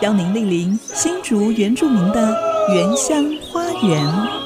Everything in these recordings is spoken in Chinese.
邀您莅临新竹原住民的原乡花园。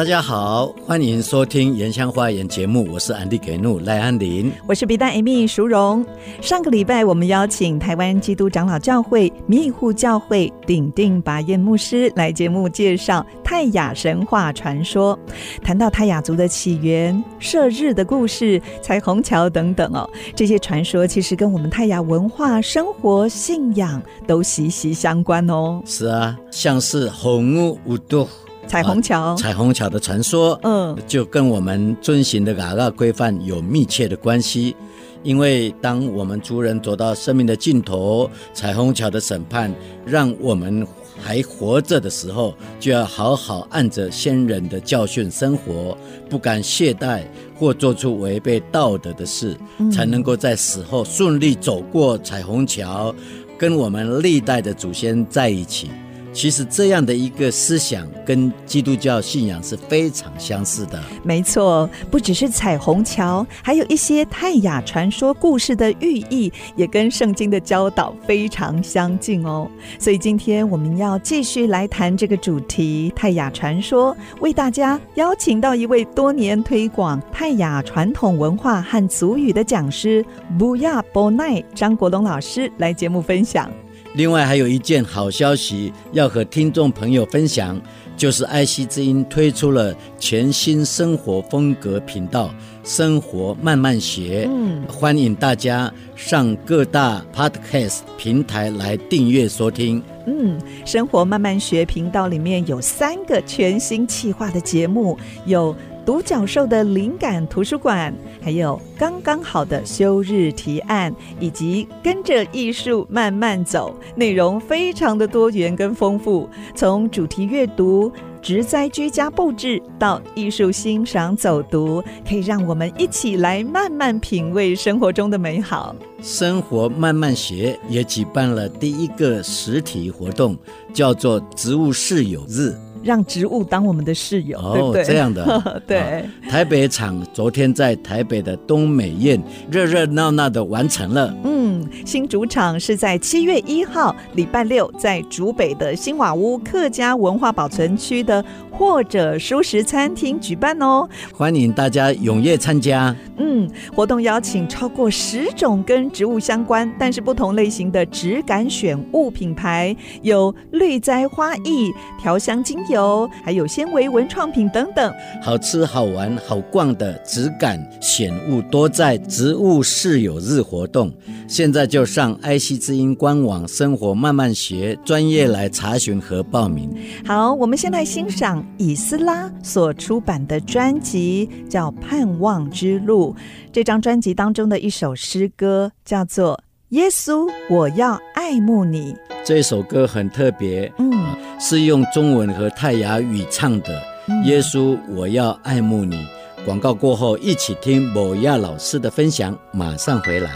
大家好，欢迎收听《原乡花园》节目，我是安迪给怒赖安林，我是比达艾米淑荣。上个礼拜，我们邀请台湾基督长老教会迷护教会鼎定拔彦牧师来节目介绍泰雅神话传说，谈到泰雅族的起源、射日的故事、彩虹桥等等哦，这些传说其实跟我们泰雅文化、生活、信仰都息息相关哦。是啊，像是红屋都。彩虹桥、啊，彩虹桥的传说，嗯，就跟我们遵循的嘎嘎规范有密切的关系。因为当我们族人走到生命的尽头，彩虹桥的审判，让我们还活着的时候，就要好好按着先人的教训生活，不敢懈怠或做出违背道德的事，嗯、才能够在死后顺利走过彩虹桥，跟我们历代的祖先在一起。其实这样的一个思想跟基督教信仰是非常相似的。没错，不只是彩虹桥，还有一些泰雅传说故事的寓意，也跟圣经的教导非常相近哦。所以今天我们要继续来谈这个主题——泰雅传说，为大家邀请到一位多年推广泰雅传统文化和族语的讲师布亚波奈张国龙老师来节目分享。另外还有一件好消息要和听众朋友分享，就是爱惜之音推出了全新生活风格频道“生活慢慢学”，嗯，欢迎大家上各大 Podcast 平台来订阅收听。嗯，生活慢慢学频道里面有三个全新企划的节目，有。独角兽的灵感图书馆，还有刚刚好的休日提案，以及跟着艺术慢慢走，内容非常的多元跟丰富。从主题阅读、植栽居家布置到艺术欣赏走读，可以让我们一起来慢慢品味生活中的美好。生活慢慢学也举办了第一个实体活动，叫做植物室友日。让植物当我们的室友，哦、对不对？这样的，对、哦。台北场昨天在台北的东美苑热热闹闹的完成了。嗯，新主场是在七月一号礼拜六，在竹北的新瓦屋客家文化保存区的或者蔬食餐厅举办哦。欢迎大家踊跃参加。嗯，活动邀请超过十种跟植物相关，但是不同类型的植感选物品牌，有绿栽花艺、调香精油，还有纤维文创品等等。好吃、好玩、好逛的植感选物多在植物室友日活动。现在就上爱惜之音官网“生活慢慢学”专业来查询和报名。好，我们先来欣赏以斯拉所出版的专辑，叫《盼望之路》。这张专辑当中的一首诗歌叫做《耶稣，我要爱慕你》。这首歌很特别，嗯，是用中文和泰雅语唱的。嗯、耶稣，我要爱慕你。广告过后，一起听某亚老师的分享，马上回来。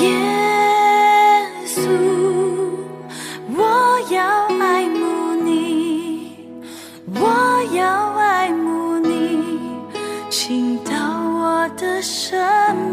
耶我要爱慕你，请到我的生命，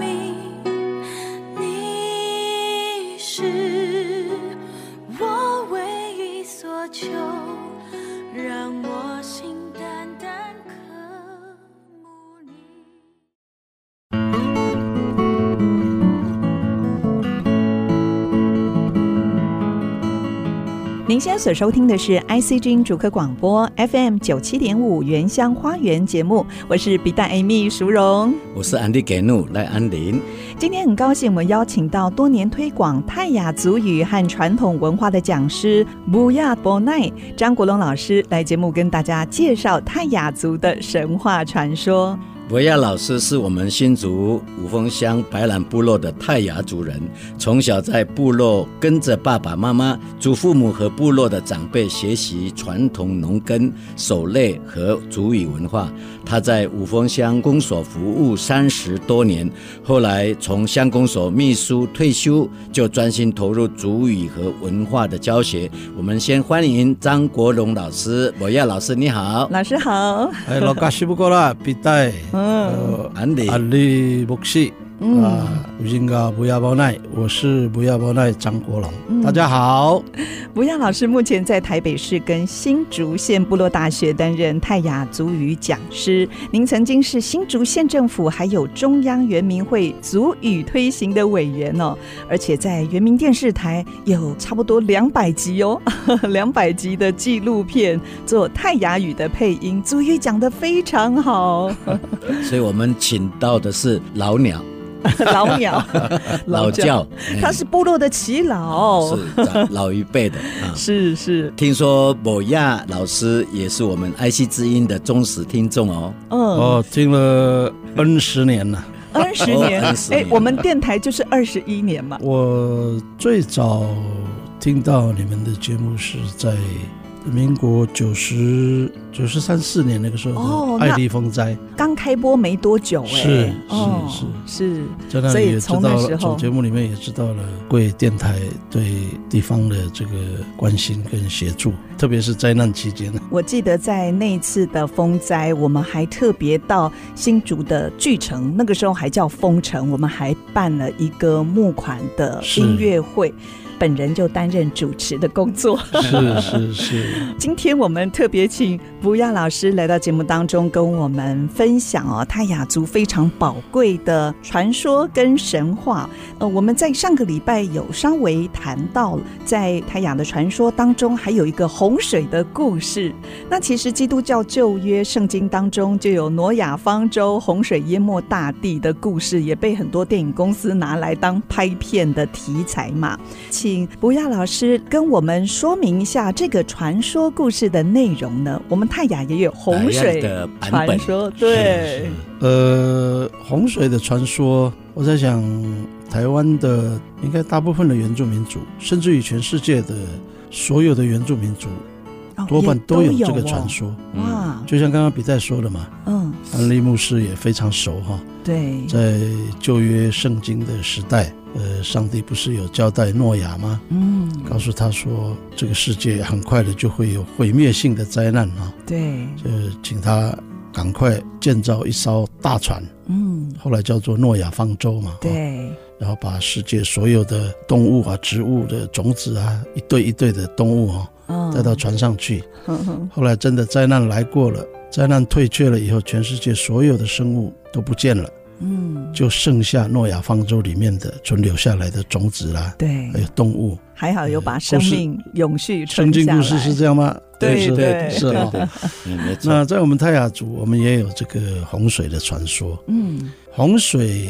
您现在所收听的是 ICG 主客广播 FM 九七点五原乡花园节目，我是比大 Amy 淑荣，我是安迪给怒赖安林。今天很高兴，我们邀请到多年推广泰雅族语和传统文化的讲师布亚波奈张国龙老师来节目跟大家介绍泰雅族的神话传说。博亚老师是我们新竹五峰乡白兰部落的泰雅族人，从小在部落跟着爸爸妈妈、祖父母和部落的长辈学习传统农耕、狩猎和族语文化。他在五峰乡公所服务三十多年，后来从乡公所秘书退休，就专心投入族语和文化的教学。我们先欢迎张国荣老师，博亚老师你好，老师好，哎，老嘎西不过啦，比带。嗯，安利安利牧师。嗯、啊，吴金刚不要包奈，我是不要包奈张国龙，嗯，大家好。不要老师目前在台北市跟新竹县部落大学担任泰雅族语讲师。您曾经是新竹县政府还有中央原民会族语推行的委员哦，而且在原民电视台有差不多两百集哦，两百集的纪录片做泰雅语的配音，族语讲得非常好。所以我们请到的是老鸟。老鸟，老教，他是部落的耆老，是老一辈的 啊。是是，听说某亚老师也是我们爱惜之音的忠实听众哦。嗯，哦，听了 N 十年了，N 十年，哎，我们电台就是二十一年嘛。我最早听到你们的节目是在。民国九十九十三四年那个时候，哦，爱丽风灾。刚开播没多久，哎，是是是。是，在那里也知道了，从节目里面也知道了贵电台对地方的这个关心跟协助，特别是灾难期间。我记得在那一次的风灾，我们还特别到新竹的巨城，那个时候还叫风城，我们还办了一个募款的音乐会。本人就担任主持的工作，是是是。今天我们特别请吴亚老师来到节目当中，跟我们分享哦，泰雅族非常宝贵的传说跟神话。呃，我们在上个礼拜有稍微谈到了，在泰雅的传说当中，还有一个洪水的故事。那其实基督教旧约圣经当中就有挪亚方舟、洪水淹没大地的故事，也被很多电影公司拿来当拍片的题材嘛。请不亚老师跟我们说明一下这个传说故事的内容呢？我们泰雅也有洪水的传说，对，呃，洪水的传说，我在想，台湾的应该大部分的原住民族，甚至于全世界的所有的原住民族，多半都有这个传说。哇，就像刚刚比赛说的嘛，嗯，安利牧师也非常熟哈。对，在旧约圣经的时代。呃，上帝不是有交代诺亚吗？嗯，告诉他说，这个世界很快的就会有毁灭性的灾难啊。对，就请他赶快建造一艘大船。嗯，后来叫做诺亚方舟嘛。对，然后把世界所有的动物啊、植物的种子啊，一对一对的动物啊，带到船上去。嗯。后来真的灾难来过了，灾难退却了以后，全世界所有的生物都不见了。嗯，就剩下诺亚方舟里面的存留下来的种子啦，对，还有动物，还好有把生命永续存下来。圣经故事是这样吗？对对，对，是啊。那在我们泰雅族，我们也有这个洪水的传说。嗯，洪水，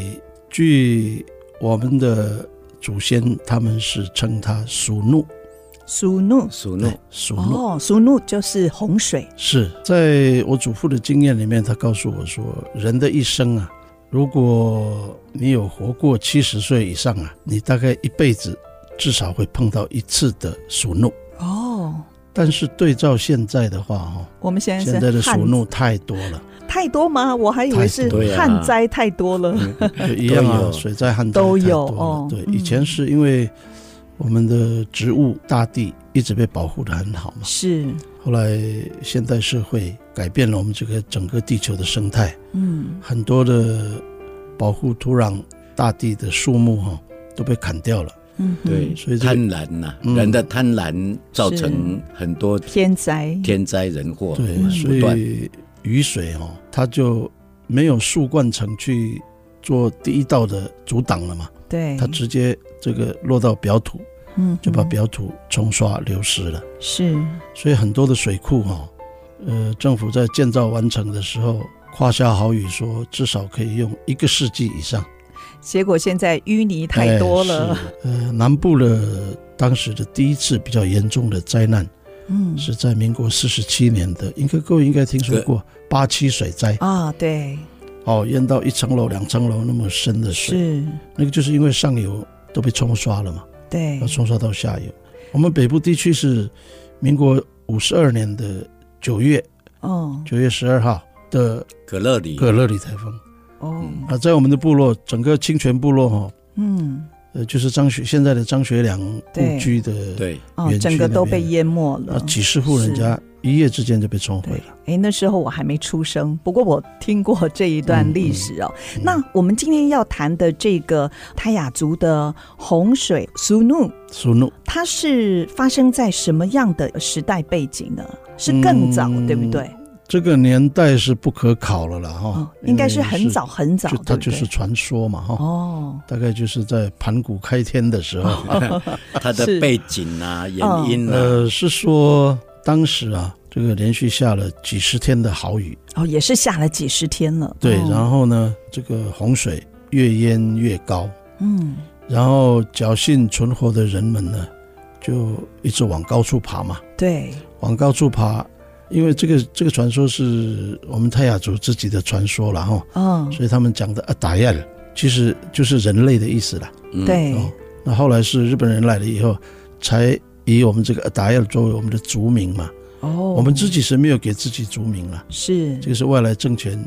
据我们的祖先，他们是称它属怒，属怒，属怒，属怒。哦，属怒就是洪水。是在我祖父的经验里面，他告诉我说，人的一生啊。如果你有活过七十岁以上啊，你大概一辈子至少会碰到一次的鼠怒哦。但是对照现在的话，哈，我们现在现在的鼠怒太多了，太多吗？我还以为是旱灾太多了，一样啊，水灾旱灾都有哦。对，以前是因为我们的植物大地一直被保护的很好嘛，是。后来现代社会改变了我们这个整个地球的生态，嗯，很多的保护土壤、大地的树木哈都被砍掉了，嗯，对，所以贪婪呐，人的贪婪造成很多天灾、天灾人祸，对，所以雨水哦它就没有树冠层去做第一道的阻挡了嘛，对，它直接这个落到表土。嗯，就把表土冲刷流失了。是，所以很多的水库哈，呃，政府在建造完成的时候夸下好语说，至少可以用一个世纪以上。结果现在淤泥太多了。呃，南部的当时的第一次比较严重的灾难，嗯，是在民国四十七年的，应该各位应该听说过八七水灾啊，对。哦，淹到一层楼、两层楼那么深的水，是那个就是因为上游都被冲刷了嘛，对，要冲刷到下游。我们北部地区是民国五十二年的九月，哦，九月十二号的葛乐里。葛乐里台风，哦，啊，在我们的部落，整个清泉部落哈，嗯。呃，就是张学现在的张学良故居的对，哦，整个都被淹没了，啊，几十户人家一夜之间就被冲毁了。哎，那时候我还没出生，不过我听过这一段历史哦。嗯嗯、那我们今天要谈的这个泰雅族的洪水苏怒苏怒，它是发生在什么样的时代背景呢？是更早，嗯、对不对？这个年代是不可考了了哈，哦，应该是很早很早，它就是传说嘛哈。哦，大概就是在盘古开天的时候，它的背景啊、原因啊，呃，是说当时啊，这个连续下了几十天的好雨，哦，也是下了几十天了。对，然后呢，这个洪水越淹越高，嗯，然后侥幸存活的人们呢，就一直往高处爬嘛，对，往高处爬。因为这个这个传说是我们泰雅族自己的传说了哈，嗯，所以他们讲的阿达亚尔其实就是人类的意思了，对。那后来是日本人来了以后，才以我们这个阿达亚尔作为我们的族名嘛。哦，我们自己是没有给自己族名了，是这个是外来政权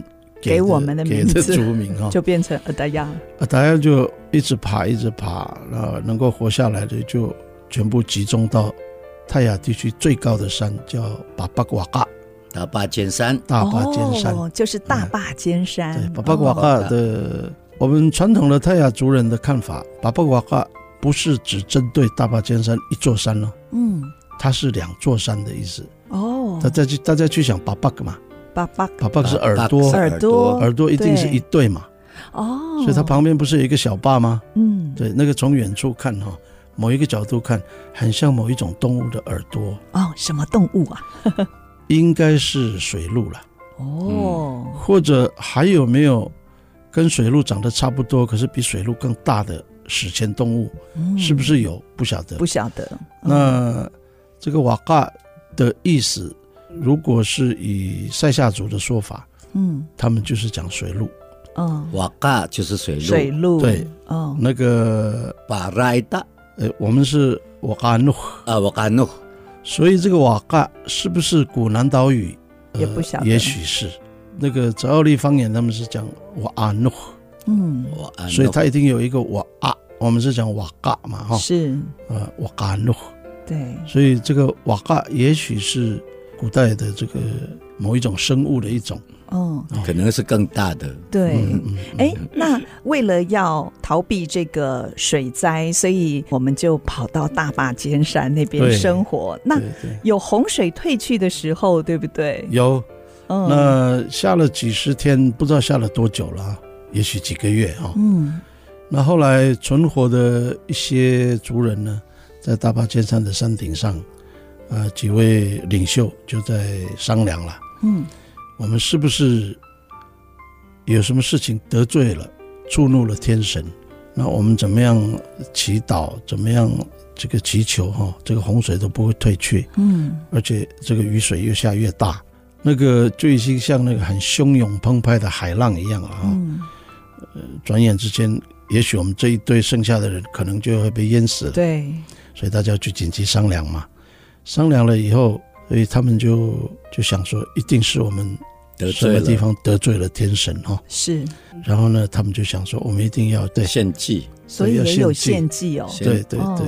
给我们的名字 给的族名哈，就变成阿达亚。阿达亚就一直爬一直爬，然后能够活下来的就全部集中到。泰雅地区最高的山叫巴巴瓦嘎，大坝尖山，大坝尖山、哦、就是大坝尖山。对，巴巴瓦嘎的，哦、我们传统的泰雅族人的看法，巴巴瓦嘎不是只针对大巴尖山一座山哦，嗯，它是两座山的意思。哦，大家去大家去想巴巴嘛，巴巴巴巴是耳朵，耳朵耳朵一定是一对嘛。哦，所以它旁边不是有一个小坝吗？嗯，对，那个从远处看哈。某一个角度看，很像某一种动物的耳朵哦。什么动物啊？应该是水鹿了。哦，或者还有没有跟水鹿长得差不多，可是比水鹿更大的史前动物？嗯、是不是有？不晓得，不晓得。嗯、那这个瓦嘎的意思，如果是以塞夏族的说法，嗯，他们就是讲水路。嗯，瓦嘎就是水路。水路对，哦，那个巴来达。呃，我们是瓦嘎诺啊，瓦嘎诺，所以这个瓦嘎是不是古南岛语？也不晓得，也许是。那个泽奥利方言他们是讲瓦阿诺，嗯，瓦，所以他一定有一个瓦啊，我们是讲瓦嘎嘛，哈，是，呃，瓦嘎诺，对，所以这个瓦嘎也许是古代的这个某一种生物的一种。哦，可能是更大的。对，哎，那为了要逃避这个水灾，所以我们就跑到大坝尖山那边生活。那有洪水退去的时候，对不对？有，那下了几十天，不知道下了多久了，也许几个月啊。嗯，那后来存活的一些族人呢，在大巴尖山的山顶上，呃，几位领袖就在商量了。嗯。我们是不是有什么事情得罪了、触怒了天神？那我们怎么样祈祷？怎么样这个祈求？哈，这个洪水都不会退去。嗯，而且这个雨水越下越大，那个就已经像那个很汹涌澎湃的海浪一样了。哈，嗯，呃，转眼之间，也许我们这一堆剩下的人可能就会被淹死了。对，所以大家就紧急商量嘛。商量了以后，所以他们就就想说，一定是我们。什么地方得罪了天神哈？是，然后呢，他们就想说，我们一定要对献祭，所以也有献祭哦。对对对，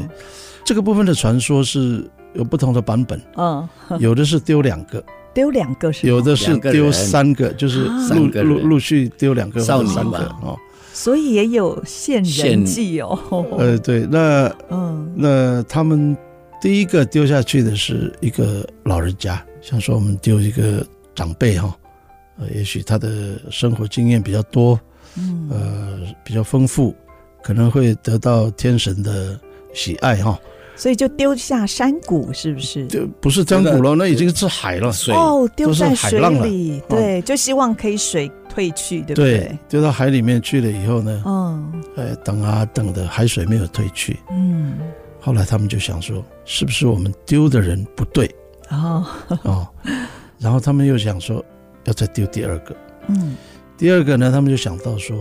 这个部分的传说是有不同的版本，嗯，有的是丢两个，丢两个是，有的是丢三个，就是陆陆陆续丢两个或者三个哦。所以也有献人祭哦。呃，对，那嗯，那他们第一个丢下去的是一个老人家，像说我们丢一个长辈哈。呃，也许他的生活经验比较多，嗯，呃，比较丰富，可能会得到天神的喜爱哈。所以就丢下山谷，是不是？就不是山谷了，那已经是海了，水哦，丢在水里，海浪了。对，就希望可以水退去，对不对？对，丢到海里面去了以后呢，嗯，哎，等啊等的，海水没有退去，嗯，后来他们就想说，是不是我们丢的人不对？哦。哦，然后他们又想说，要再丢第二个，嗯，第二个呢，他们就想到说，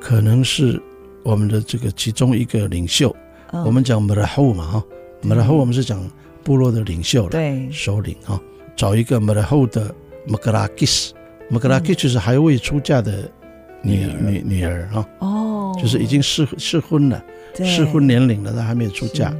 可能是我们的这个其中一个领袖。嗯、我们讲马拉后嘛哈，马拉后我们是讲部落的领袖了，对，首领哈，找一个马拉后的马格拉基斯，马格拉基斯就是还未出嫁的女女女儿哈，哦，就是已经适适婚了，适婚年龄了，但还没有出嫁，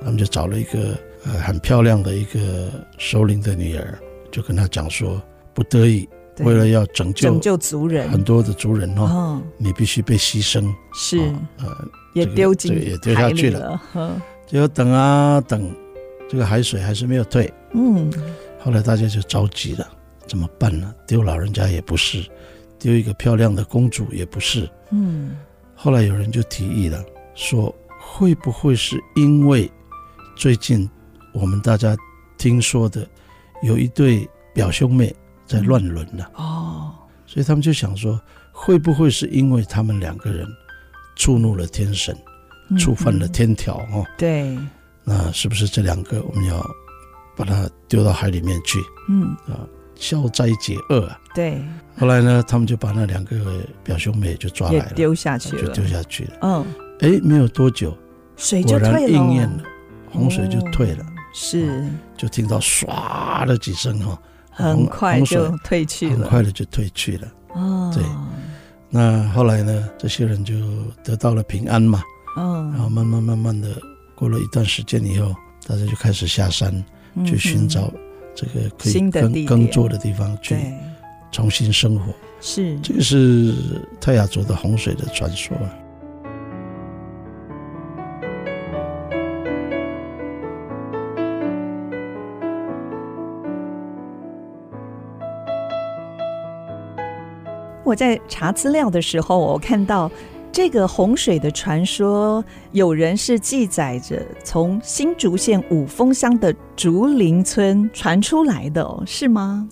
他们就找了一个呃很漂亮的一个首领的女儿，就跟他讲说，不得已为了要拯救拯救族人，很多的族人哦，你必须被牺牲，是呃。也丢进、这个、也丢下去了，结果等啊等，这个海水还是没有退。嗯，后来大家就着急了，怎么办呢？丢老人家也不是，丢一个漂亮的公主也不是。嗯，后来有人就提议了，说会不会是因为最近我们大家听说的有一对表兄妹在乱伦了？哦，所以他们就想说，会不会是因为他们两个人？触怒了天神，触犯了天条哦、嗯。对，那是不是这两个我们要把它丢到海里面去？嗯啊，消灾解厄啊。对。后来呢，他们就把那两个表兄妹就抓来了，丢下去了，就丢下去了。嗯。哎，没有多久，水就退了，果然应验了，洪水就退了。哦、是。就听到唰的几声哈，很快就退去了，很快的就退去了。哦。对。那后来呢？这些人就得到了平安嘛。嗯，然后慢慢慢慢的过了一段时间以后，大家就开始下山去寻找这个可以耕耕作的地方去重新生活。是，这个是泰雅族的洪水的传说。我在查资料的时候，我看到这个洪水的传说，有人是记载着从新竹县五峰乡的竹林村传出来的，哦，是吗？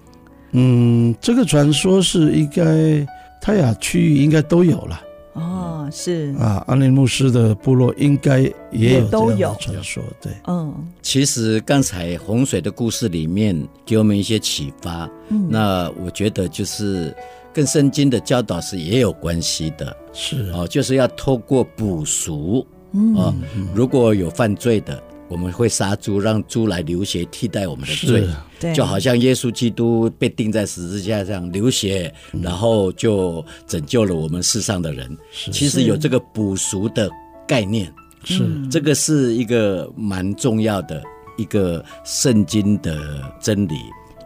嗯，这个传说是应该泰雅区域应该都有了。哦，是啊，安林牧师的部落应该也有这样的传说。对，嗯，其实刚才洪水的故事里面给我们一些启发。嗯，那我觉得就是。跟圣经的教导是也有关系的，是。哦，就是要透过补赎，嗯、哦，如果有犯罪的，我们会杀猪，让猪来流血替代我们的罪，对，就好像耶稣基督被钉在十字架上流血，嗯、然后就拯救了我们世上的人。是。其实有这个补赎的概念，是。这个是一个蛮重要的一个圣经的真理，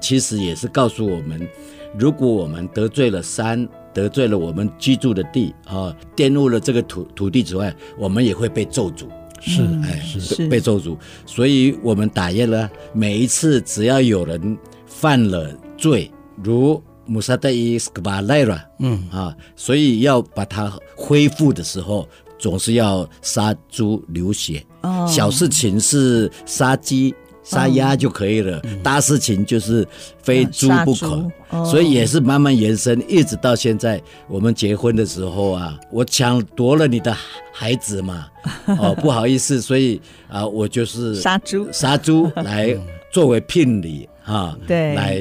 其实也是告诉我们。如果我们得罪了山，得罪了我们居住的地啊，玷污了这个土土地之外，我们也会被咒诅。是，哎，是被咒诅。所以我们打雁了，每一次只要有人犯了罪，如穆萨德伊斯克巴莱拉，嗯啊，所以要把它恢复的时候，总是要杀猪流血。哦，小事情是杀鸡。杀鸭就可以了，嗯、大事情就是非猪不可，嗯、所以也是慢慢延伸，一直到现在。我们结婚的时候啊，我抢夺了你的孩子嘛，哦，不好意思，所以啊，我就是杀猪，杀猪 来作为聘礼啊，对，来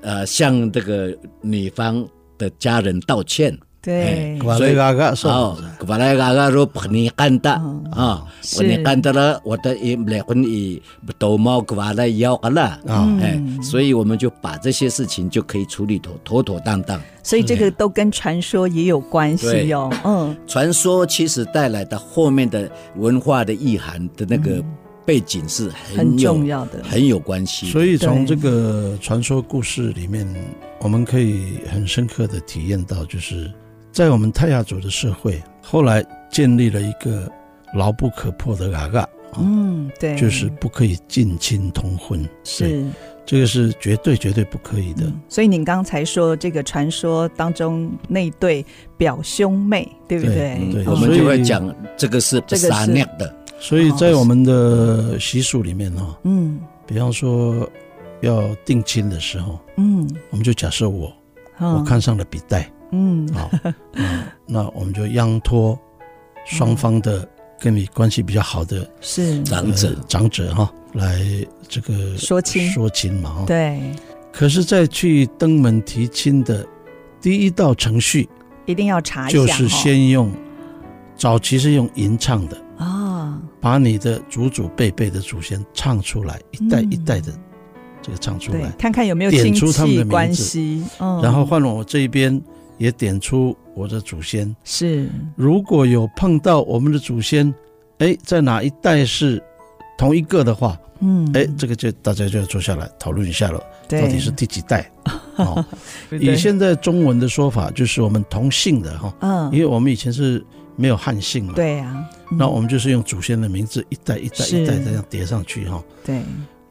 呃向这个女方的家人道歉。对，所以啊，好，把那个个说把你干的啊，把你干的了，我的一离婚一都冇把来要了啊，哎，所以我们就把这些事情就可以处理妥妥妥当当。所以这个都跟传说也有关系哟。嗯，传说其实带来的后面的文化的意涵的那个背景是很重要的，很有关系。所以从这个传说故事里面，我们可以很深刻的体验到，就是。在我们泰雅族的社会，后来建立了一个牢不可破的嘎嘎，嗯，对，就是不可以近亲通婚，是。这个是绝对绝对不可以的。嗯、所以您刚才说这个传说当中那对表兄妹，对不对？对，对，我们就会讲这个是不杀孽的。所以在我们的习俗里面哈，嗯，比方说要定亲的时候，嗯，我们就假设我、嗯、我看上了笔袋，嗯，好，那我们就央托双方的跟你关系比较好的是。长者长者哈来这个说亲。说亲嘛，对。可是，在去登门提亲的第一道程序，一定要查一下，就是先用早期是用吟唱的啊，把你的祖祖辈辈的祖先唱出来，一代一代的这个唱出来，看看有没有点出他们的名字，然后换我这一边也点出我的祖先。是，如果有碰到我们的祖先，哎，在哪一代是同一个的话，嗯，哎，这个就大家就要坐下来讨论一下了。到底是第几代？哦，以现在中文的说法，就是我们同姓的哈，嗯，因为我们以前是没有汉姓嘛，对呀，那我们就是用祖先的名字一代一代一代这样叠上去哈，对。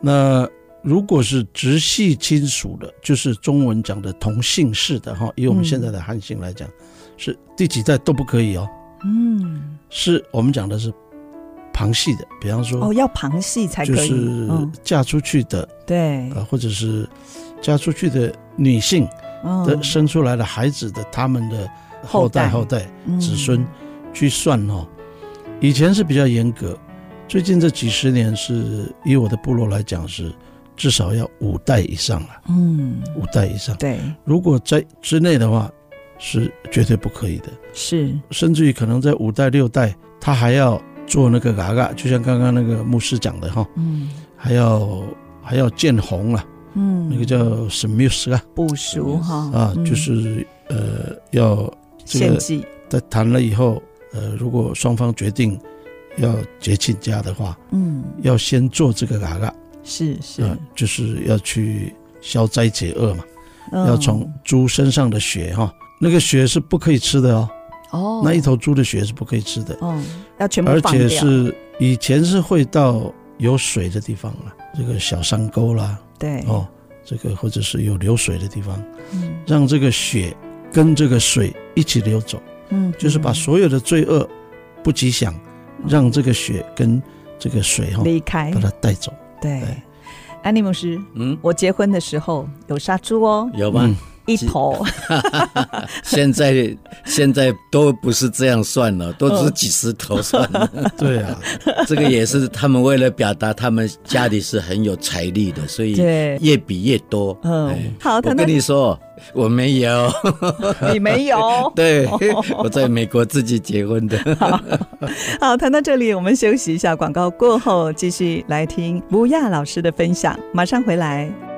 那如果是直系亲属的，就是中文讲的同姓氏的哈，以我们现在的汉姓来讲，是第几代都不可以哦，嗯，是我们讲的是。旁系的，比方说哦，要旁系才可以，就是嫁出去的，对，啊，或者是嫁出去的女性的生出来的孩子的他们的后代后代。子孙去算哈。以前是比较严格，最近这几十年是以我的部落来讲是至少要五代以上了，嗯，五代以上。对，如果在之内的话是绝对不可以的，是，甚至于可能在五代六代他还要。做那个嘎嘎，就像刚刚那个牧师讲的哈，嗯，还要还要见红啊，嗯，那个叫什么意思啊？部署哈啊，就是呃要献祭，在谈了以后，呃，如果双方决定要结亲家的话，嗯，要先做这个嘎嘎，是是，就是要去消灾解厄嘛，要从猪身上的血哈，那个血是不可以吃的哦。哦，那一头猪的血是不可以吃的，哦，要全部而且是以前是会到有水的地方啊，这个小山沟啦，对，哦，这个或者是有流水的地方，嗯，让这个血跟这个水一起流走，嗯，就是把所有的罪恶、不吉祥，让这个血跟这个水哈离开，把它带走。对，安妮牧师，嗯，我结婚的时候有杀猪哦，有吗？一头，现在现在都不是这样算了，都是几十头算了。对啊，这个也是他们为了表达他们家里是很有财力的，所以越比越多。嗯，好，我跟你说，我没有，你没有？对，我在美国自己结婚的。好，好，谈到这里，我们休息一下，广告过后继续来听吴亚老师的分享，马上回来。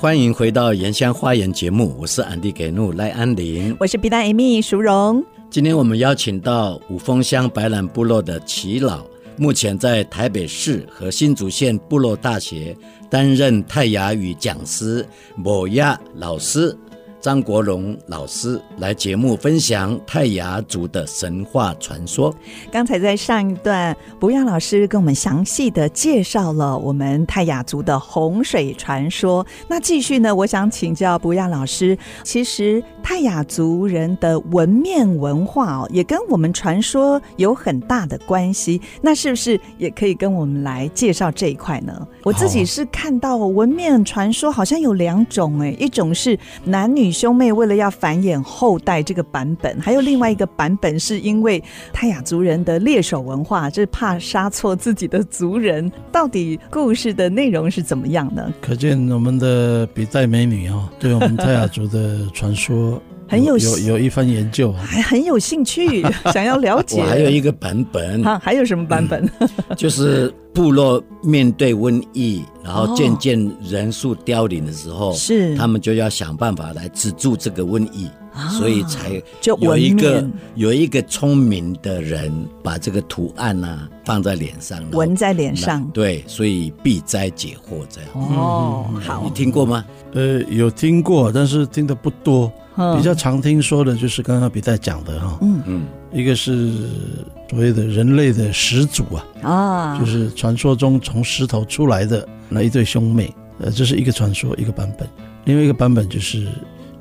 欢迎回到《原乡花园》节目，我是安迪给怒赖安林，我是皮蛋 Amy 淑荣。今天我们邀请到五峰乡白兰部落的齐老，目前在台北市和新竹县部落大学担任泰雅语讲师，某亚老师。张国荣老师来节目分享泰雅族的神话传说。刚才在上一段，不亚老师跟我们详细的介绍了我们泰雅族的洪水传说。那继续呢，我想请教不亚老师，其实泰雅族人的纹面文化哦，也跟我们传说有很大的关系。那是不是也可以跟我们来介绍这一块呢？我自己是看到纹面传说好像有两种，哎，一种是男女。兄妹为了要繁衍后代，这个版本还有另外一个版本，是因为泰雅族人的猎手文化，就是怕杀错自己的族人。到底故事的内容是怎么样呢？可见我们的比赛美女啊，对我们泰雅族的传说很有有有一番研究，还很有兴趣，想要了解。我还有一个版本，啊，还有什么版本？嗯、就是部落面对瘟疫，然后渐渐人数凋零的时候，是、哦、他们就要想办法来止住这个瘟疫，哦、所以才有一个有一个聪明的人把这个图案啊放在脸上，纹在脸上，对，所以避灾解惑这样。哦，好，你听过吗？呃，有听过，但是听的不多。比较常听说的就是刚刚比赛讲的哈，嗯嗯，一个是所谓的人类的始祖啊，啊，就是传说中从石头出来的那一对兄妹。呃，这是一个传说，一个版本。另外一个版本就是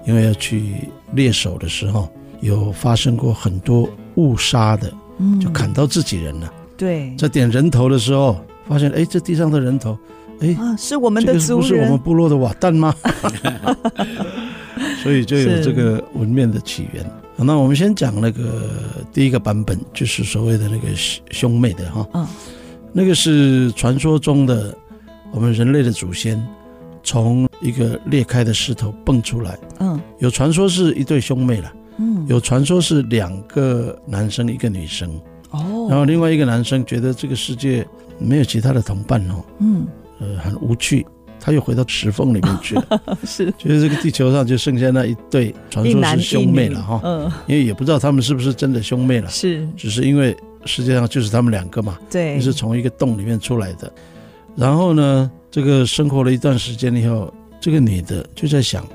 因为要去猎手的时候，有发生过很多误杀的，就砍到自己人了。对，在点人头的时候，发现哎，这地上的人头，哎，啊，是我们的族人，这个不是我们部落的瓦旦吗？所以就有这个纹面的起源。那我们先讲那个第一个版本，就是所谓的那个兄妹的哈，嗯，那个是传说中的我们人类的祖先从一个裂开的石头蹦出来，嗯，有传说是一对兄妹了，嗯，有传说是两个男生一个女生，哦，然后另外一个男生觉得这个世界没有其他的同伴哦，嗯，呃，很无趣。他又回到石缝里面去了，是，就是这个地球上就剩下那一对，传说是兄妹了哈，嗯，因为也不知道他们是不是真的兄妹了，是，只是因为世界上就是他们两个嘛，对，是从一个洞里面出来的，然后呢，这个生活了一段时间以后，这个女的就在想，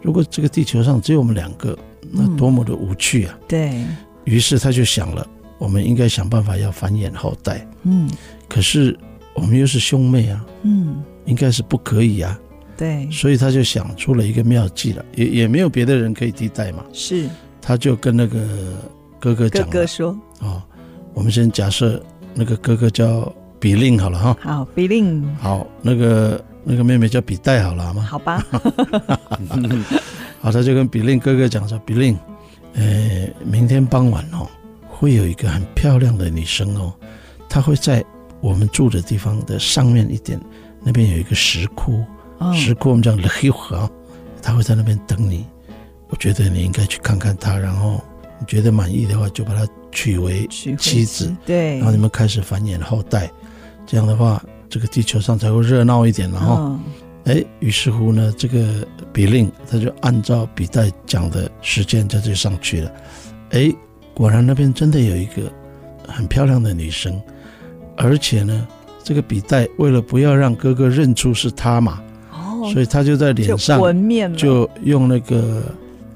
如果这个地球上只有我们两个，那多么的无趣啊，对，于是她就想了，我们应该想办法要繁衍后代，嗯，可是我们又是兄妹啊，嗯。应该是不可以啊，对，所以他就想出了一个妙计了，也也没有别的人可以替代嘛，是，他就跟那个哥哥讲，哥哥说，哦，我们先假设那个哥哥叫比令好了哈，好，比令，好，那个那个妹妹叫比代好了好吗？好吧，好，他就跟比令哥哥讲说，比令，呃，明天傍晚哦，会有一个很漂亮的女生哦，她会在我们住的地方的上面一点。那边有一个石窟，石窟我们叫黑河，他会在那边等你。我觉得你应该去看看他，然后你觉得满意的话，就把他娶为妻子，对，然后你们开始繁衍后代。这样的话，这个地球上才会热闹一点。然后，哎，于是乎呢，这个比令他就按照比代讲的时间在这上去了。哎，果然那边真的有一个很漂亮的女生，而且呢。这个笔袋为了不要让哥哥认出是他嘛，哦，所以他就在脸上就用那个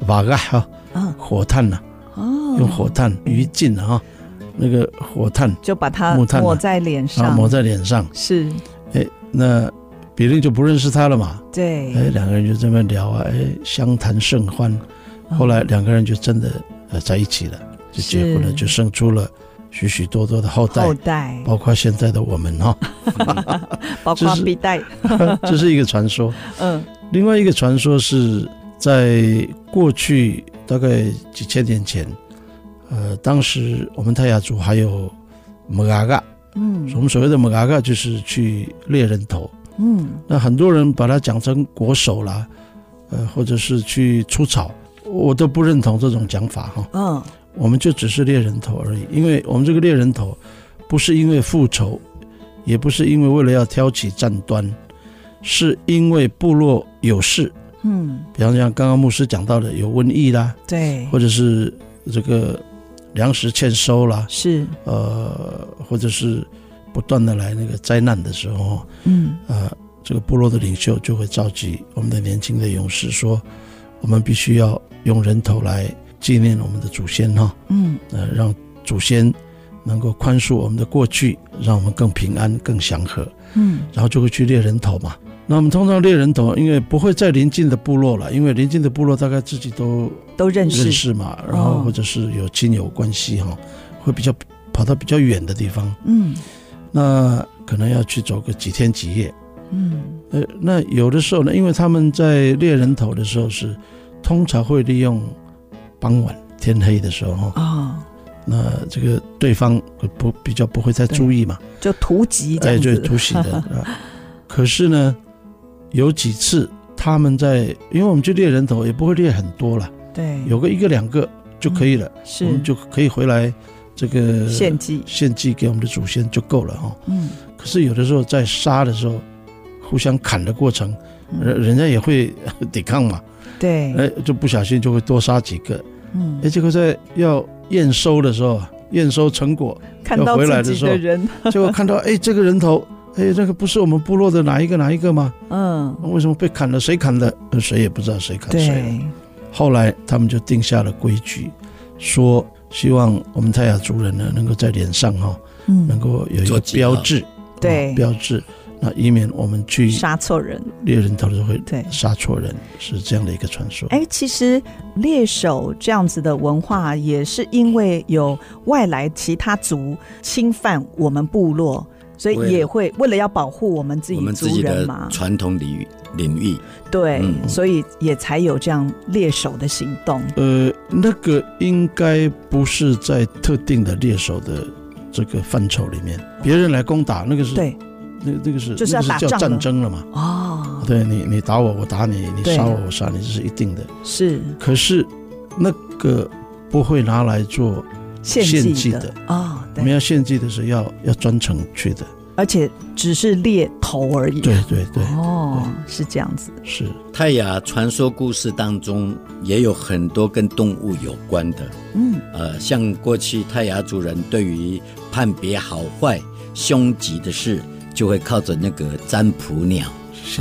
瓦盖哈，火炭呐，哦，用火炭余烬啊，那个火炭就把它抹在脸上，抹在脸上。是，哎，那比利就不认识他了嘛，对，哎，两个人就这么聊啊，哎，相谈甚欢，后来两个人就真的呃在一起了，就结婚了，就生出了。许许多多的后代，后代。包括现在的我们哈，包括比代，这是一个传说。嗯，另外一个传说是在过去大概几千年前，呃，当时我们泰雅族还有摩嘎嘎，嗯，我们所谓的摩嘎嘎就是去猎人头，嗯，那很多人把它讲成国手啦，呃，或者是去出草，我都不认同这种讲法哈，嗯。我们就只是猎人头而已，因为我们这个猎人头，不是因为复仇，也不是因为为了要挑起战端，是因为部落有事，嗯，比方像刚刚牧师讲到的有瘟疫啦，对，或者是这个粮食欠收啦，是，呃，或者是不断的来那个灾难的时候，嗯，呃，这个部落的领袖就会召集我们的年轻的勇士说，我们必须要用人头来。纪念我们的祖先哈，嗯，呃，让祖先能够宽恕我们的过去，让我们更平安、更祥和，嗯，然后就会去猎人头嘛。那我们通常猎人头，因为不会在邻近的部落了，因为邻近的部落大概自己都都认识。认识嘛，然后或者是有亲友关系哈，会比较跑到比较远的地方，嗯，那可能要去走个几天几夜，嗯，呃，那有的时候呢，因为他们在猎人头的时候是通常会利用。傍晚天黑的时候，啊、哦，那这个对方不比较不会再注意嘛，就突袭，哎，对突袭的。可是呢，有几次他们在，因为我们去猎人头也不会猎很多了，对，有个一个两个就可以了，嗯、是，我们就可以回来这个献祭，献祭给我们的祖先就够了哈。嗯，可是有的时候在杀的时候，互相砍的过程，人人家也会 抵抗嘛。对，哎，就不小心就会多杀几个，嗯，哎，结果在要验收的时候，验收成果要回来的时候，结果看到，哎，这个人头，哎，这个不是我们部落的哪一个哪一个吗？嗯，为什么被砍了？谁砍的？谁也不知道谁砍谁。后来他们就定下了规矩，说希望我们泰雅族人呢，能够在脸上哈，嗯，能够有一个标志，对，标志，那以免我们去杀错人，猎人头都会对杀错人，是这样的一个传说。哎，其实猎手这样子的文化，也是因为有外来其他族侵犯我们部落。所以也会为了要保护我们自己族人嘛，传统领域领域，对，嗯、所以也才有这样猎手的行动。呃，那个应该不是在特定的猎手的这个范畴里面，别人来攻打那个是对，那那个是就是要打仗叫战争了嘛。哦，对你你打我我打你，你杀我我杀你，这是一定的。是，可是那个不会拿来做。献祭的。啊，我们要献祭的时候要要专程去的，而且只是猎头而已。对对对，哦，是这样子。是。泰雅传说故事当中也有很多跟动物有关的，嗯，呃，像过去泰雅族人对于判别好坏、凶吉的事，就会靠着那个占卜鸟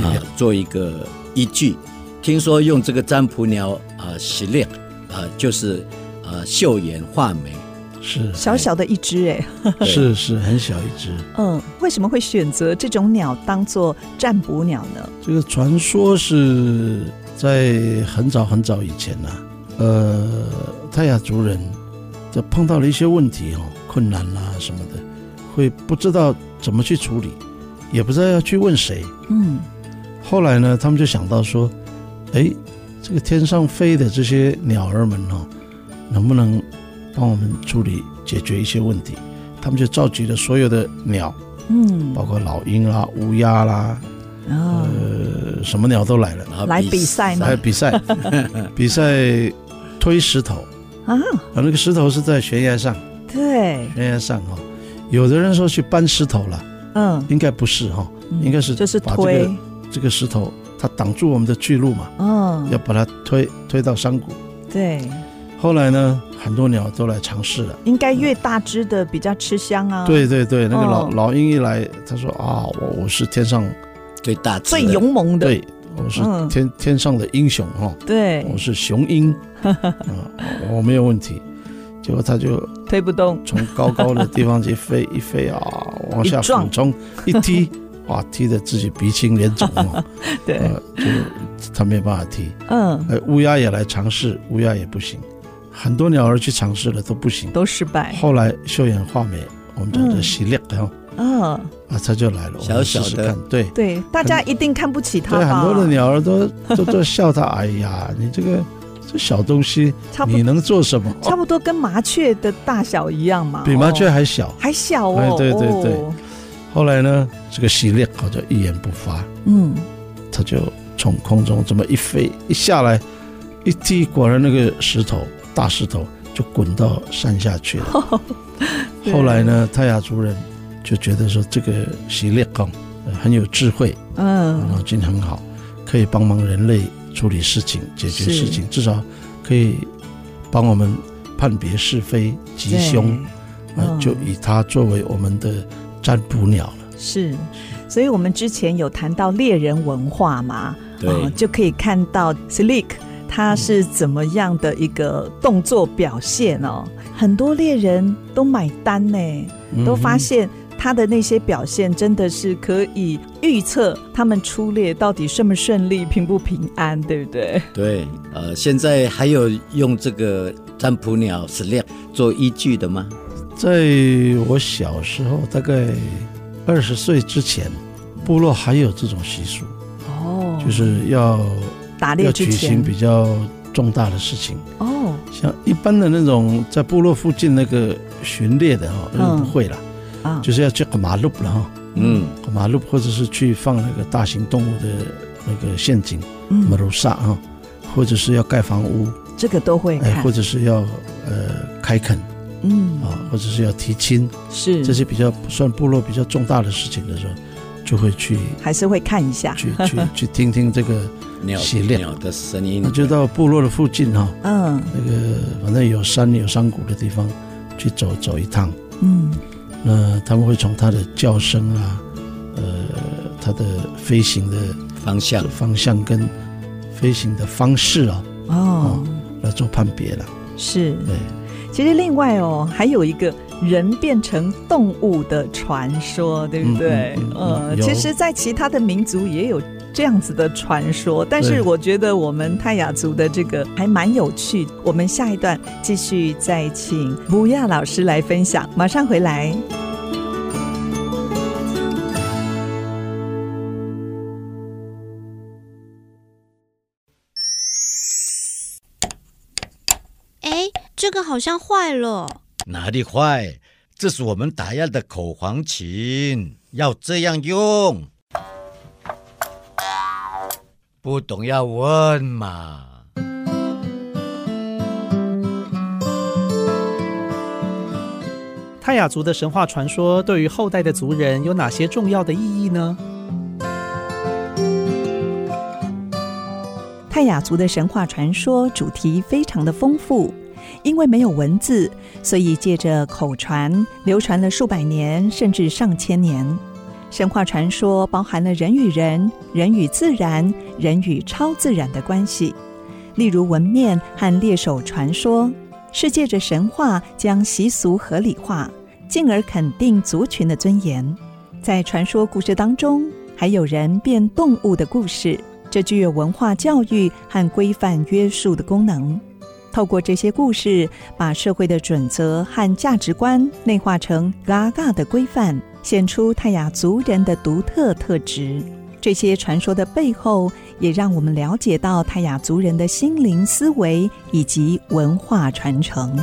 啊做一个依据。听说用这个占卜鸟啊，洗练啊，就是呃秀眼画眉。是小小的一只哎，是是很小一只。嗯，为什么会选择这种鸟当做占卜鸟呢？这个传说是在很早很早以前呢、啊，呃，泰雅族人就碰到了一些问题哦，困难啊什么的，会不知道怎么去处理，也不知道要去问谁。嗯，后来呢，他们就想到说，哎，这个天上飞的这些鸟儿们哦，能不能？帮我们处理解决一些问题，他们就召集了所有的鸟，嗯，包括老鹰啦、乌鸦啦，哦、呃，什么鸟都来了，来比赛吗？来比赛，比赛推石头。啊，那个石头是在悬崖上，对，悬崖上哦，有的人说去搬石头了，嗯，应该不是哈，应该是就是推这个石头，它挡住我们的去路嘛，嗯，要把它推推到山谷，对。后来呢，很多鸟都来尝试了。应该越大只的比较吃香啊。对对对，那个老、哦、老鹰一来，他说啊，我我是天上最大、最勇猛的。对，我是天、嗯、天上的英雄哈。对，我是雄鹰。啊，我没有问题。结果他就推不动，从高高的地方去飞一飞啊，往下俯冲一踢，哇，踢得自己鼻青脸肿啊。对、呃，就他没有办法踢。嗯。呃，乌鸦也来尝试，乌鸦也不行。很多鸟儿去尝试了都不行，都失败。后来秀眼画眉，我们叫做洗练，然后嗯啊，它就来了。小小的，对对，大家一定看不起它。对，很多的鸟儿都都都笑它。哎呀，你这个这小东西，你能做什么？差不多跟麻雀的大小一样嘛，比麻雀还小，还小哦。对对对。后来呢，这个洗练好像一言不发，嗯，他就从空中这么一飞一下来，一踢，果然那个石头。大石头就滚到山下去了。后来呢，泰雅族人就觉得说，这个洗烈公很有智慧，嗯，脑筋很好，可以帮忙人类处理事情、解决事情，至少可以帮我们判别是非吉凶，啊，就以它作为我们的占卜鸟了。是，所以我们之前有谈到猎人文化嘛，对，就可以看到 Slick。他是怎么样的一个动作表现哦？很多猎人都买单呢，都发现他的那些表现真的是可以预测他们出猎到底顺不顺利、平不平安，对不对？对，呃，现在还有用这个占卜鸟石猎做依据的吗？在我小时候，大概二十岁之前，部落还有这种习俗哦，就是要。打猎之前要举行比较重大的事情哦，像一般的那种在部落附近那个巡猎的哈，嗯不会了啊，就是要去过马路了哈，嗯，过马路或者是去放那个大型动物的那个陷阱，嗯，马路煞啊，或者是要盖房屋，这个都会，哎，或者是要呃开垦，嗯。啊，或者是要提亲，是。这些比较算部落比较重大的事情的时候，就会去，还是会看一下，去去 去听听这个。鸟鸟的声音，那就到部落的附近哈，嗯，那个反正有山有山谷的地方，去走走一趟，嗯，那他们会从它的叫声啊，呃，它的飞行的方向。方向跟飞行的方式啊，哦，来做判别了。是，对，其实另外哦，还有一个人变成动物的传说，对不对？嗯，嗯，嗯，呃，其实，在其他的民族也有这样子的传说，但是我觉得我们泰雅族的这个还蛮有趣。我们下一段继续再请吴亚老师来分享，马上回来。这个好像坏了，哪里坏？这是我们打样的口簧琴，要这样用。不懂要问嘛。泰雅族的神话传说对于后代的族人有哪些重要的意义呢？泰雅族的神话传说主题非常的丰富。因为没有文字，所以借着口传流传了数百年，甚至上千年。神话传说包含了人与人、人与自然、人与超自然的关系。例如纹面和猎手传说，是借着神话将习俗合理化，进而肯定族群的尊严。在传说故事当中，还有人变动物的故事，这具有文化教育和规范约束的功能。透过这些故事，把社会的准则和价值观内化成嘎嘎的规范，显出泰雅族人的独特特质。这些传说的背后，也让我们了解到泰雅族人的心灵思维以及文化传承。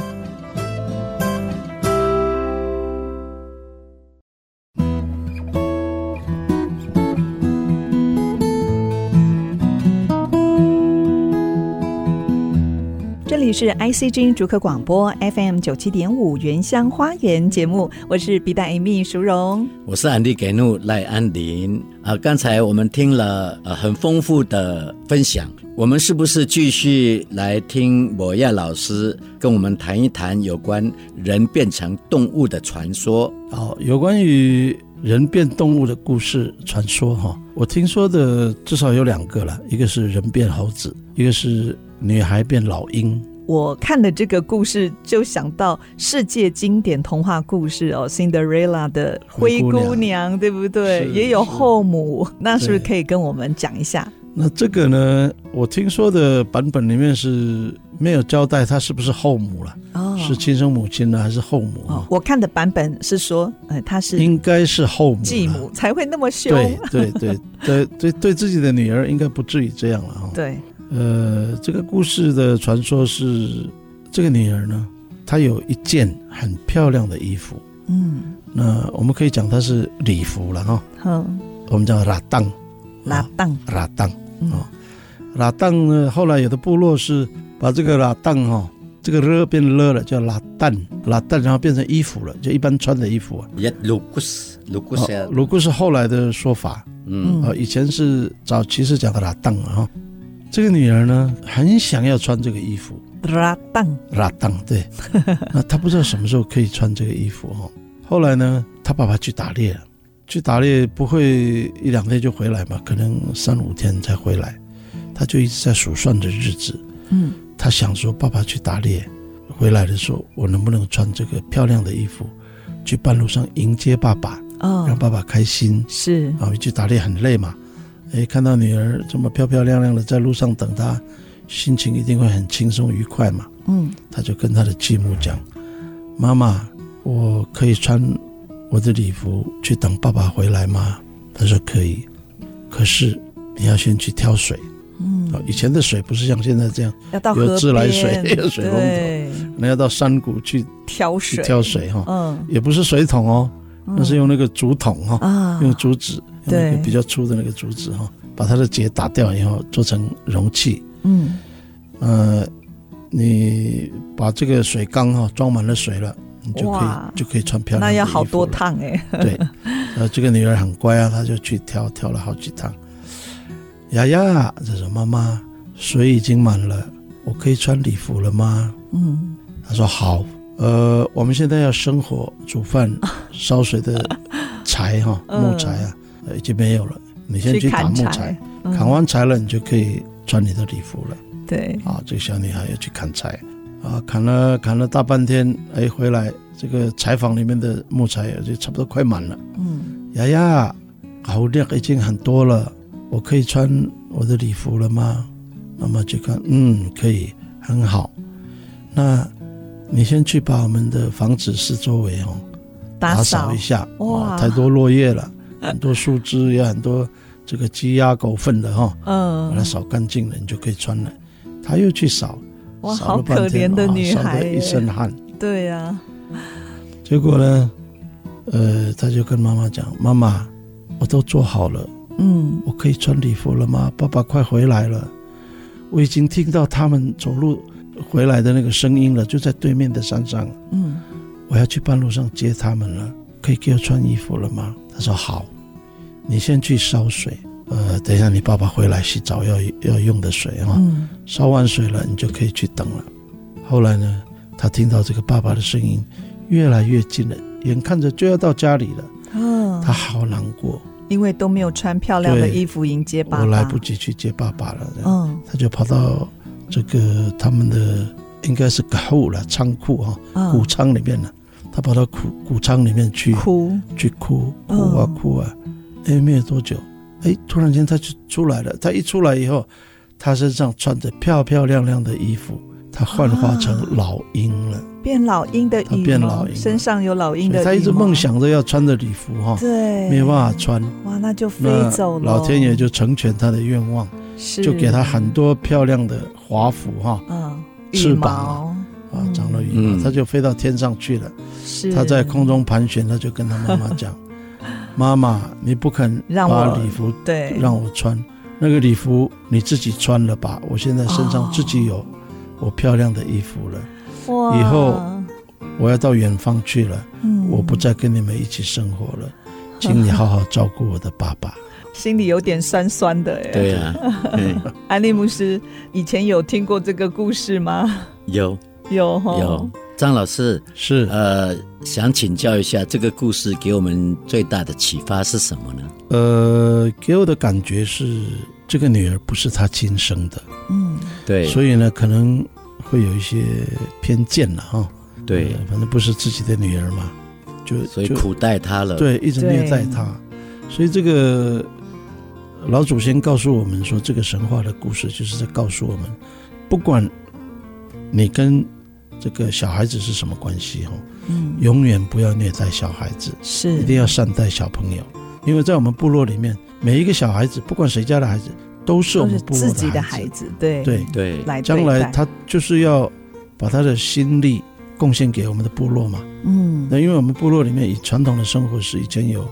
里是 ICG 竹科广播 FM 九七点五原乡花园节目，我是 B 站 Amy 淑荣，我是安迪给怒赖安林啊。刚才我们听了呃很丰富的分享，我们是不是继续来听摩亚老师跟我们谈一谈有关人变成动物的传说？哦，有关于人变动物的故事传说哈，我听说的至少有两个了，一个是人变猴子，一个是女孩变老鹰。我看了这个故事，就想到世界经典童话故事哦，《Cinderella》的灰姑娘，姑娘对不对？也有后母，那是不是可以跟我们讲一下？那这个呢，我听说的版本里面是没有交代她是不是后母了，哦，是亲生母亲呢，还是后母？哦，我看的版本是说，呃，她是应该是后母，继母才会那么凶。对对对对对，对自己的女儿应该不至于这样了哈。对。呃，这个故事的传说是，这个女儿呢，她有一件很漂亮的衣服。嗯，那我们可以讲她是礼服了哈。好，我们叫拉当，拉当，拉当啊，拉当呢，后来有的部落是把这个拉当哈，这个勒变勒了，叫拉旦，拉旦，然后变成衣服了，就一般穿的衣服啊。也鲁古斯，鲁古斯，鲁古是后来的说法。嗯，啊，以前是早期是讲的拉当啊。这个女儿呢，很想要穿这个衣服。拉当，拉当，对。那她不知道什么时候可以穿这个衣服哈。后来呢，她爸爸去打猎了，去打猎不会一两天就回来嘛，可能三五天才回来。她就一直在数算着日子。嗯。她想说，爸爸去打猎回来的时候，我能不能穿这个漂亮的衣服，去半路上迎接爸爸，哦，让爸爸开心。是。啊，去打猎很累嘛。哎，看到女儿这么漂漂亮亮的在路上等他，心情一定会很轻松愉快嘛。嗯，他就跟他的继母讲：“妈妈，我可以穿我的礼服去等爸爸回来吗？”他说：“可以，可是你要先去挑水。嗯，以前的水不是像现在这样，要到有自来水，有水龙头，那要到山谷去挑水，挑水哈。嗯，也不是水桶哦，那是用那个竹筒哈，用竹子。”对，那个比较粗的那个竹子哈，把它的结打掉以后做成容器。嗯，呃，你把这个水缸哈装满了水了，你就可以就可以穿漂亮。那要好多趟哎。对，呃，这个女儿很乖啊，她就去挑挑了好几趟。丫丫，这是妈妈，水已经满了，我可以穿礼服了吗？嗯，她说好。呃，我们现在要生火煮饭 烧水的柴哈木材啊。已经没有了，你先去砍木材，砍，完柴了，你就可以穿你的礼服了。对，啊，这个小女孩要去砍柴，啊，砍了砍了大半天，哎，回来这个柴房里面的木材就差不多快满了。嗯，丫丫，好量已经很多了，我可以穿我的礼服了吗？妈妈就看，嗯，可以，很好。那你先去把我们的房子四周围哦打扫一下，哇，太多落叶了，很多树枝，也很多这个鸡鸭狗粪的哈，嗯，把它扫干净了，你就可以穿了。他又去扫。哇，好可怜的女孩，扫了一身汗。对呀、啊，结果呢，呃，他就跟妈妈讲：“妈妈，我都做好了，嗯，我可以穿礼服了吗？爸爸快回来了，我已经听到他们走路回来的那个声音了，就在对面的山上。嗯，我要去半路上接他们了，可以给我穿衣服了吗？”他说：“好，你先去烧水。”呃，等一下，你爸爸回来洗澡要要用的水哈，嗯、烧完水了，你就可以去等了。后来呢，他听到这个爸爸的声音越来越近了，眼看着就要到家里了，哦、他好难过，因为都没有穿漂亮的衣服迎接爸爸，我来不及去接爸爸了。嗯，他就跑到这个他们的应该是谷了仓库哈，谷仓里面了，他跑到谷谷仓里面去哭，去哭，哭啊哭啊，哎，没有多久。哎，突然间他就出来了。他一出来以后，他身上穿着漂漂亮亮的衣服，他幻化成老鹰了，变老鹰的羽毛，变老鹰，身上有老鹰的。他一直梦想着要穿的礼服哈，对，没有办法穿。哇，那就飞走了。老天爷就成全他的愿望，是就给他很多漂亮的华服哈，嗯，翅膀啊，长了羽毛，他就飞到天上去了。是，他在空中盘旋，他就跟他妈妈讲。妈妈，你不肯把礼服对让我穿，那个礼服你自己穿了吧。我现在身上自己有我漂亮的衣服了。哇！以后我要到远方去了，嗯，我不再跟你们一起生活了，请你好好照顾我的爸爸。心里有点酸酸的哎。对 呀。安利牧师以前有听过这个故事吗？有有有。张老师是呃，想请教一下，这个故事给我们最大的启发是什么呢？呃，给我的感觉是，这个女儿不是他亲生的，嗯，对，所以呢，可能会有一些偏见了哈。对，反正不是自己的女儿嘛，就所以苦待她了，对，一直虐待她。所以这个老祖先告诉我们说，这个神话的故事就是在告诉我们，不管你跟这个小孩子是什么关系？哈，嗯，永远不要虐待小孩子，是。一定要善待小朋友，因为在我们部落里面，每一个小孩子，不管谁家的孩子，都是我们部落的孩子，对。对。对，来将来他就是要把他的心力贡献给我们的部落嘛，嗯，那因为我们部落里面以传统的生活是以前有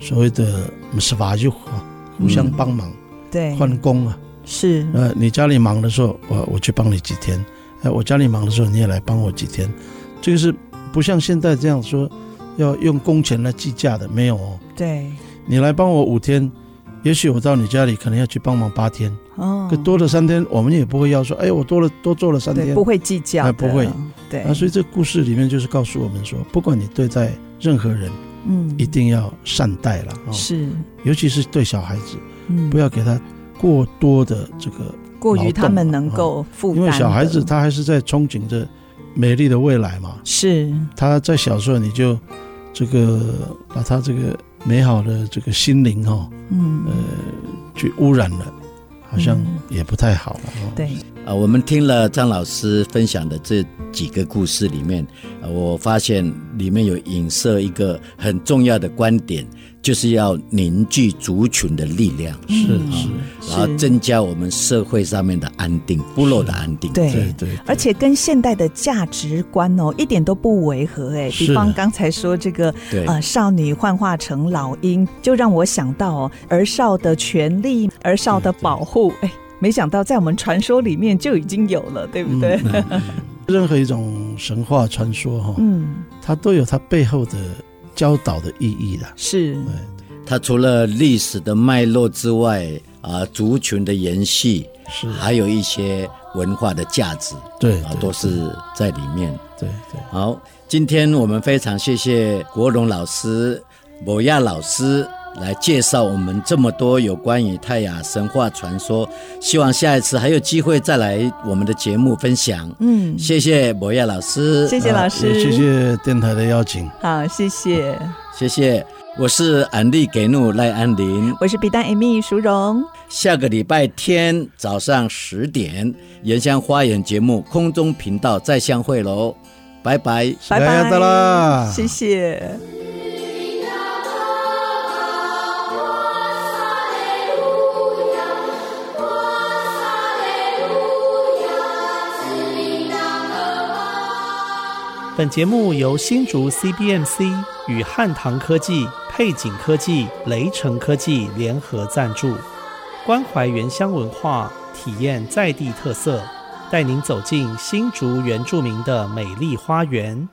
所谓的什么就互相帮忙，对，换工啊，是，呃，你家里忙的时候，我我去帮你几天。哎，我家里忙的时候，你也来帮我几天，这个是不像现在这样说，要用工钱来计价的，没有哦。对，你来帮我五天，也许我到你家里可能要去帮忙八天，哦，可多了三天，我们也不会要说，哎，我多了多做了三天，不会计较，不会，对。啊，所以这个故事里面就是告诉我们说，不管你对待任何人，嗯，一定要善待了，是，尤其是对小孩子，嗯，不要给他过多的这个。过于他们能够负担，因为小孩子他还是在憧憬着美丽的未来嘛。是，他在小时候你就这个把他这个美好的这个心灵哈，嗯，呃，去污染了，好像也不太好了。对啊，我们听了张老师分享的这几个故事里面，我发现里面有影射一个很重要的观点。就是要凝聚族群的力量，是是，然后增加我们社会上面的安定，部落的安定，对对对，而且跟现代的价值观哦一点都不违和哎。比方刚才说这个呃少女幻化成老鹰，就让我想到哦儿少的权利、儿少的保护，哎，没想到在我们传说里面就已经有了，对不对？任何一种神话传说哈，嗯，它都有它背后的。教导的意义啦是，它除了历史的脉络之外，啊，族群的延续是，还有一些文化的价值，对，啊，都是在里面。对对。好，今天我们非常谢谢国荣老师、博亚老师来介绍我们这么多有关于泰雅神话传说。希望下一次还有机会再来我们的节目分享。嗯，谢谢博亚老师，谢谢老师，谢谢电台的邀请。好，谢谢，谢谢。我是安利给怒赖安林，我是比丹 Amy 淑荣。下个礼拜天早上十点，原乡花园节目空中频道再相会喽，拜拜，拜拜，到啦，谢谢。本节目由新竹 CBMC 与汉唐科技、配景科技、雷城科技联合赞助，关怀原乡文化，体验在地特色，带您走进新竹原住民的美丽花园。